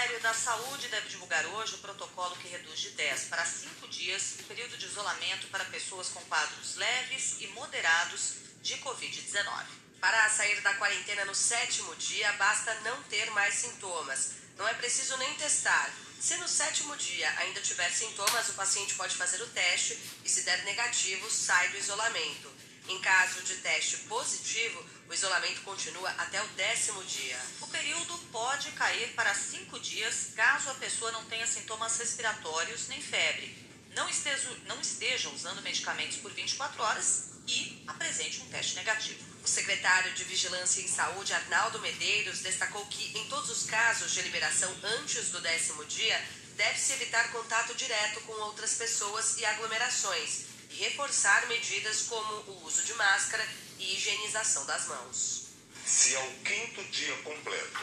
Ministério da Saúde deve divulgar hoje o protocolo que reduz de 10 para 5 dias o período de isolamento para pessoas com quadros leves e moderados de Covid-19. Para sair da quarentena no sétimo dia, basta não ter mais sintomas. Não é preciso nem testar. Se no sétimo dia ainda tiver sintomas, o paciente pode fazer o teste e, se der negativo, sai do isolamento. Em caso de teste positivo, o isolamento continua até o décimo dia. O período pode cair para cinco dias caso a pessoa não tenha sintomas respiratórios nem febre, não esteja, não esteja usando medicamentos por 24 horas e apresente um teste negativo. O secretário de Vigilância em Saúde, Arnaldo Medeiros, destacou que, em todos os casos de liberação antes do décimo dia, deve-se evitar contato direto com outras pessoas e aglomerações e reforçar medidas como o uso de máscara e higienização das mãos. Se ao quinto dia completo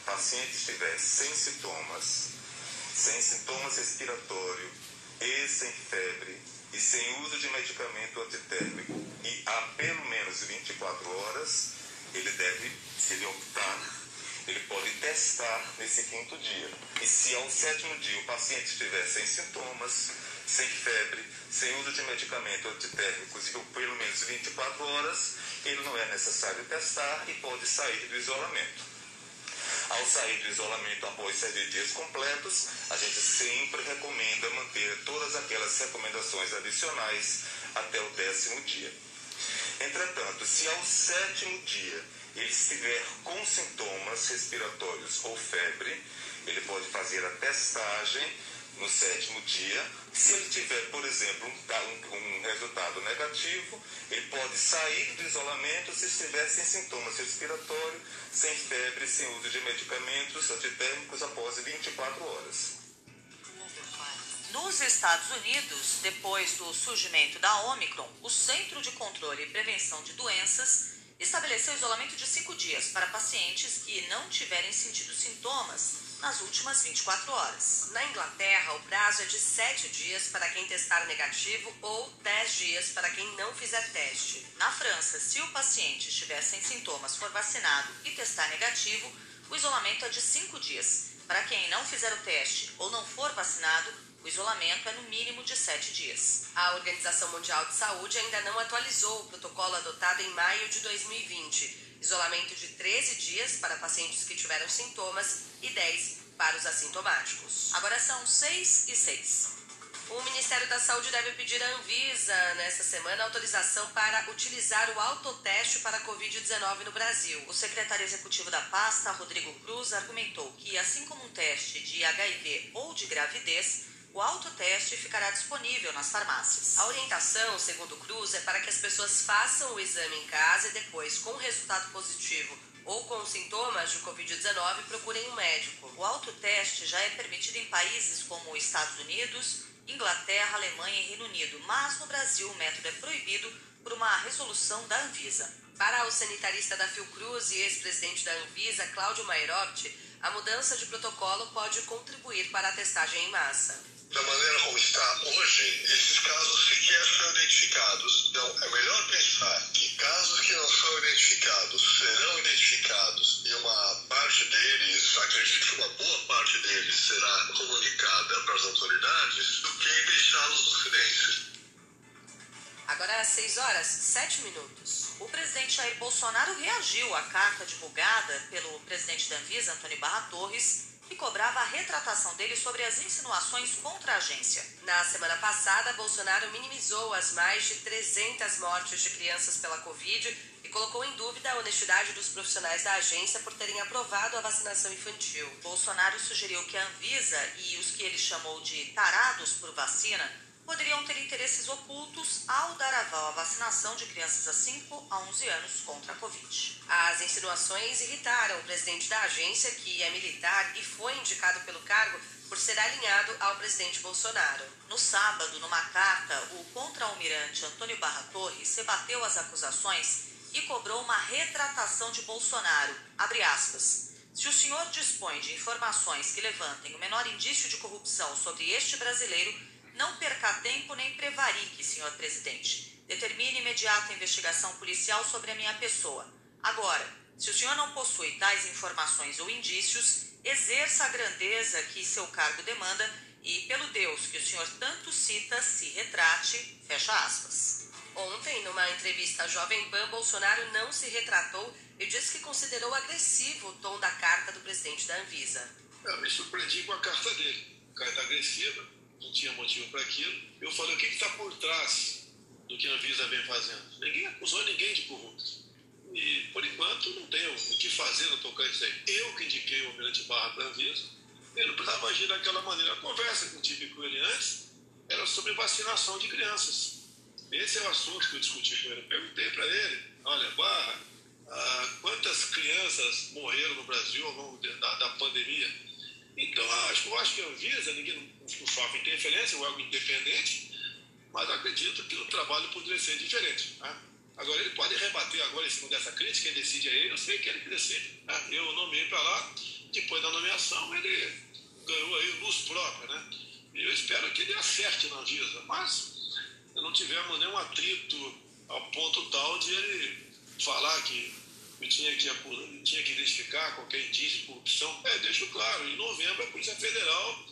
o paciente estiver sem sintomas, sem sintomas respiratórios e sem febre e sem uso de medicamento antitérmico e há pelo menos 24 horas, ele deve, se ele optar, ele pode testar nesse quinto dia. E se ao sétimo dia o paciente estiver sem sintomas, sem febre, sem uso de medicamento antitérmicos e pelo menos 24 horas, ele não é necessário testar e pode sair do isolamento. Ao sair do isolamento após sete dias completos, a gente sempre recomenda manter todas aquelas recomendações adicionais até o décimo dia. Entretanto, se ao sétimo dia ele estiver com sintomas respiratórios ou febre, ele pode fazer a testagem no sétimo dia. Se ele tiver, por exemplo, um, um, resultado negativo, ele pode sair do isolamento se estiver sem sintomas respiratórios, sem febre, sem uso de medicamentos antitérmicos após 24 horas. Nos Estados Unidos, depois do surgimento da Omicron, o Centro de Controle e Prevenção de Doenças estabeleceu isolamento de cinco dias para pacientes que não tiverem sentido sintomas nas últimas 24 horas. Na Inglaterra, o prazo é de 7 dias para quem testar negativo ou 10 dias para quem não fizer teste. Na França, se o paciente estiver sem sintomas, for vacinado e testar negativo, o isolamento é de 5 dias. Para quem não fizer o teste ou não for vacinado, o isolamento é no mínimo de 7 dias. A Organização Mundial de Saúde ainda não atualizou o protocolo adotado em maio de 2020 isolamento de 13 dias para pacientes que tiveram sintomas e 10 para os assintomáticos. Agora são 6 e 6. O Ministério da Saúde deve pedir à Anvisa nesta semana autorização para utilizar o autoteste para a Covid-19 no Brasil. O secretário executivo da pasta, Rodrigo Cruz, argumentou que, assim como um teste de HIV ou de gravidez, o autoteste ficará disponível nas farmácias. A orientação, segundo Cruz, é para que as pessoas façam o exame em casa e depois, com resultado positivo ou com sintomas de Covid-19, procurem um médico. O autoteste já é permitido em países como Estados Unidos, Inglaterra, Alemanha e Reino Unido, mas no Brasil o método é proibido por uma resolução da Anvisa. Para o sanitarista da Fiocruz e ex-presidente da Anvisa, Cláudio Mairotti, a mudança de protocolo pode contribuir para a testagem em massa da maneira como está hoje, esses casos sequer são identificados. Então, é melhor pensar que casos que não são identificados serão identificados e uma parte deles, acredito que uma boa parte deles será comunicada para as autoridades, do que deixá-los no silêncio. Agora às 6 horas, 7 minutos. O presidente Jair Bolsonaro reagiu à carta divulgada pelo presidente da Anvisa, Antônio Barra Torres, que cobrava a retratação dele sobre as insinuações contra a agência. Na semana passada, Bolsonaro minimizou as mais de 300 mortes de crianças pela Covid e colocou em dúvida a honestidade dos profissionais da agência por terem aprovado a vacinação infantil. Bolsonaro sugeriu que a Anvisa e os que ele chamou de tarados por vacina poderiam ter interesses ocultos ao dar aval à vacinação de crianças a 5 a 11 anos contra a Covid. As insinuações irritaram o presidente da agência, que é militar e foi indicado pelo cargo por ser alinhado ao presidente Bolsonaro. No sábado, numa carta, o contra-almirante Antônio Barra Torres rebateu as acusações e cobrou uma retratação de Bolsonaro. Abre aspas. Se o senhor dispõe de informações que levantem o menor indício de corrupção sobre este brasileiro, não perca tempo nem prevarique, senhor presidente. Determine imediata investigação policial sobre a minha pessoa. Agora, se o senhor não possui tais informações ou indícios, exerça a grandeza que seu cargo demanda e, pelo Deus que o senhor tanto cita, se retrate. Fecha aspas. Ontem, numa entrevista à Jovem Pan, Bolsonaro não se retratou e disse que considerou agressivo o tom da carta do presidente da Anvisa. Eu me surpreendi com a carta dele. Carta agressiva, não tinha motivo para aquilo. Eu falei, o que está por trás do que a Anvisa vem fazendo? Ninguém acusou ninguém de corrupto. E, por enquanto, não tenho o que fazer no tocante disso aí. Eu que indiquei o Almirante Barra para a Anvisa, ele não precisava agir daquela maneira. A conversa que eu tive com ele antes era sobre vacinação de crianças. Esse é o assunto que eu discuti com ele. Eu perguntei para ele, olha, Barra, ah, quantas crianças morreram no Brasil ao longo da, da pandemia? Então, acho, eu acho que a Anvisa, ninguém não sofre interferência, é algo independente, mas acredito que o trabalho poderia ser diferente. Né? Agora, ele pode rebater agora em cima dessa crítica, quem decide é ele, eu sei que ele decide. Né? Eu nomeei para lá, depois da nomeação, ele ganhou aí luz própria, né? Eu espero que ele acerte na Anvisa, mas não tivemos nenhum atrito ao ponto tal de ele falar que tinha que, tinha que identificar qualquer indício de corrupção. É, deixo claro, em novembro a Polícia Federal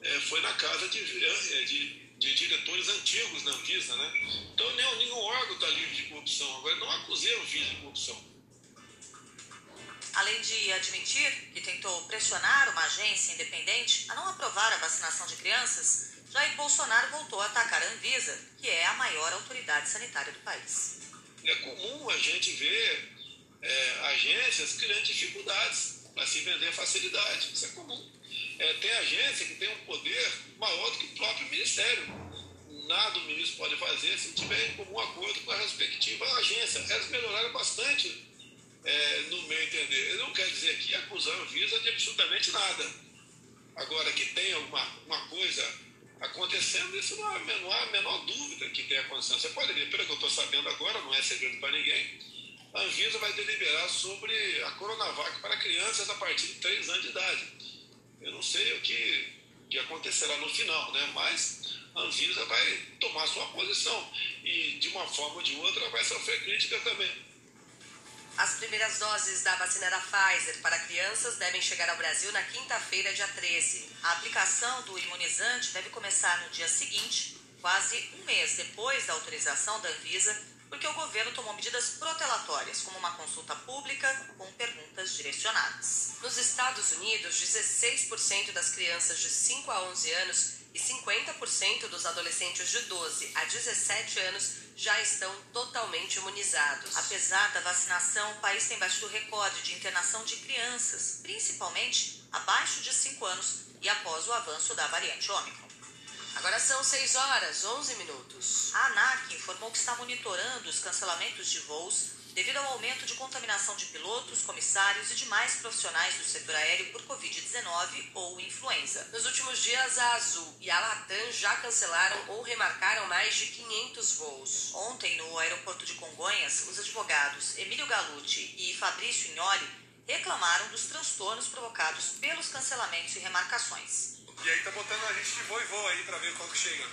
é, foi na casa de, é, de, de, diretores antigos na Anvisa, né? Então nenhum, nenhum órgão está livre de corrupção. Agora, não acusei a Anvisa de corrupção. Além de admitir que tentou pressionar uma agência independente a não aprovar a vacinação de crianças, Jair Bolsonaro voltou a atacar a Anvisa, que é a maior autoridade sanitária do país. É comum a gente ver é, agências criando dificuldades para se vender facilidade. Isso é comum. É, tem agência que tem um poder maior do que o próprio Ministério. Nada o ministro pode fazer se tiver em comum acordo com a respectiva agência. Elas melhoraram bastante, é, no meu entender. Eu não quero dizer aqui acusar a Anvisa de absolutamente nada. Agora, que tem alguma uma coisa acontecendo, isso não há, não há a menor dúvida que tem acontecendo. Você pode ver, pelo que eu estou sabendo agora, não é segredo para ninguém, a Anvisa vai deliberar sobre a Coronavac para crianças a partir de 3 anos de idade. Eu não sei o que, que acontecerá no final, né? mas a Anvisa vai tomar sua posição e, de uma forma ou de outra, vai sofrer crítica também. As primeiras doses da vacina da Pfizer para crianças devem chegar ao Brasil na quinta-feira, dia 13. A aplicação do imunizante deve começar no dia seguinte, quase um mês depois da autorização da Anvisa, porque o governo tomou medidas protelatórias, como uma consulta pública com perguntas direcionadas. Nos Estados Unidos, 16% das crianças de 5 a 11 anos e 50% dos adolescentes de 12 a 17 anos já estão totalmente imunizados. Apesar da vacinação, o país tem batido recorde de internação de crianças, principalmente abaixo de 5 anos e após o avanço da variante Ômicron. Agora são 6 horas 11 minutos. A ANAC informou que está monitorando os cancelamentos de voos devido ao aumento de contaminação de pilotos, comissários e demais profissionais do setor aéreo por Covid-19 ou influenza. Nos últimos dias, a Azul e a Latam já cancelaram ou remarcaram mais de 500 voos. Ontem, no aeroporto de Congonhas, os advogados Emílio Galucci e Fabrício Ignoli reclamaram dos transtornos provocados pelos cancelamentos e remarcações. E aí tá botando a gente de voo e voo aí para ver qual que chega.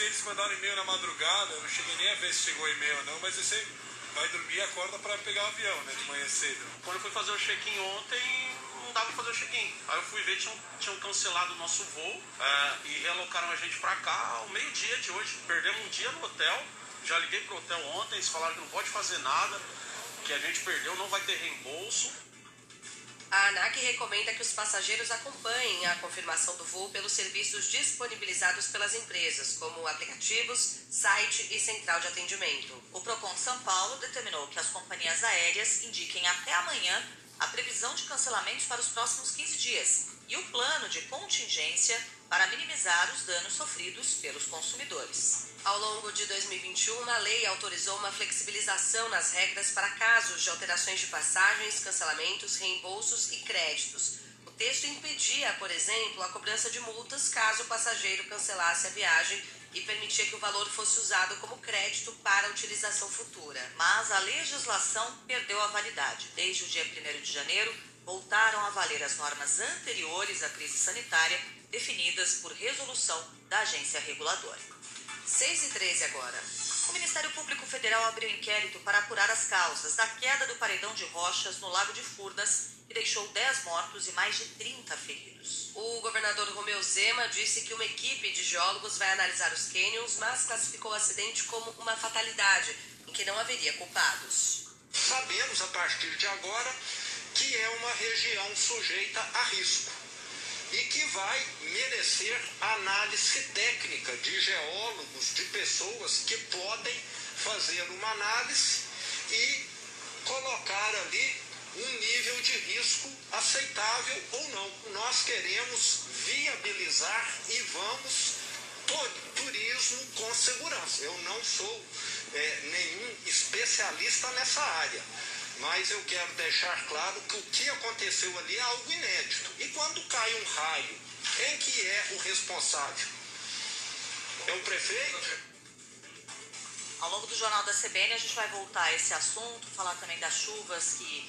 Eles mandaram e-mail na madrugada, eu não cheguei nem a ver se chegou e-mail ou não, mas eu sei vai dormir e acorda para pegar o avião, né? De manhã cedo. Quando eu fui fazer o check-in ontem, não dava pra fazer o check-in. Aí eu fui ver, tinham, tinham cancelado o nosso voo é, e realocaram a gente para cá ao meio-dia de hoje. Perdemos um dia no hotel. Já liguei pro hotel ontem, eles falaram que não pode fazer nada, que a gente perdeu, não vai ter reembolso. A ANAC recomenda que os passageiros acompanhem a confirmação do voo pelos serviços disponibilizados pelas empresas, como aplicativos, site e central de atendimento. O Procon São Paulo determinou que as companhias aéreas indiquem até amanhã a previsão de cancelamentos para os próximos 15 dias e o plano de contingência para minimizar os danos sofridos pelos consumidores. Ao longo de 2021, a lei autorizou uma flexibilização nas regras para casos de alterações de passagens, cancelamentos, reembolsos e créditos. O texto impedia, por exemplo, a cobrança de multas caso o passageiro cancelasse a viagem e permitia que o valor fosse usado como crédito para utilização futura. Mas a legislação perdeu a validade. Desde o dia 1 de janeiro, voltaram a valer as normas anteriores à crise sanitária definidas por resolução da agência reguladora. 6 e 13 agora. O Ministério Público Federal abriu inquérito para apurar as causas da queda do paredão de rochas no Lago de Furnas, que deixou 10 mortos e mais de 30 feridos. O governador Romeu Zema disse que uma equipe de geólogos vai analisar os cânions, mas classificou o acidente como uma fatalidade, em que não haveria culpados. Sabemos a partir de agora que é uma região sujeita a risco e que vai merecer análise técnica de geólogos, de pessoas que podem fazer uma análise e colocar ali um nível de risco aceitável ou não. Nós queremos viabilizar e vamos turismo com segurança. Eu não sou é, nenhum especialista nessa área, mas eu quero deixar claro que o que aconteceu ali é algo inédito. E quando cai um raio, quem que é o responsável? É o prefeito? Ao longo do Jornal da CBN, a gente vai voltar a esse assunto, falar também das chuvas que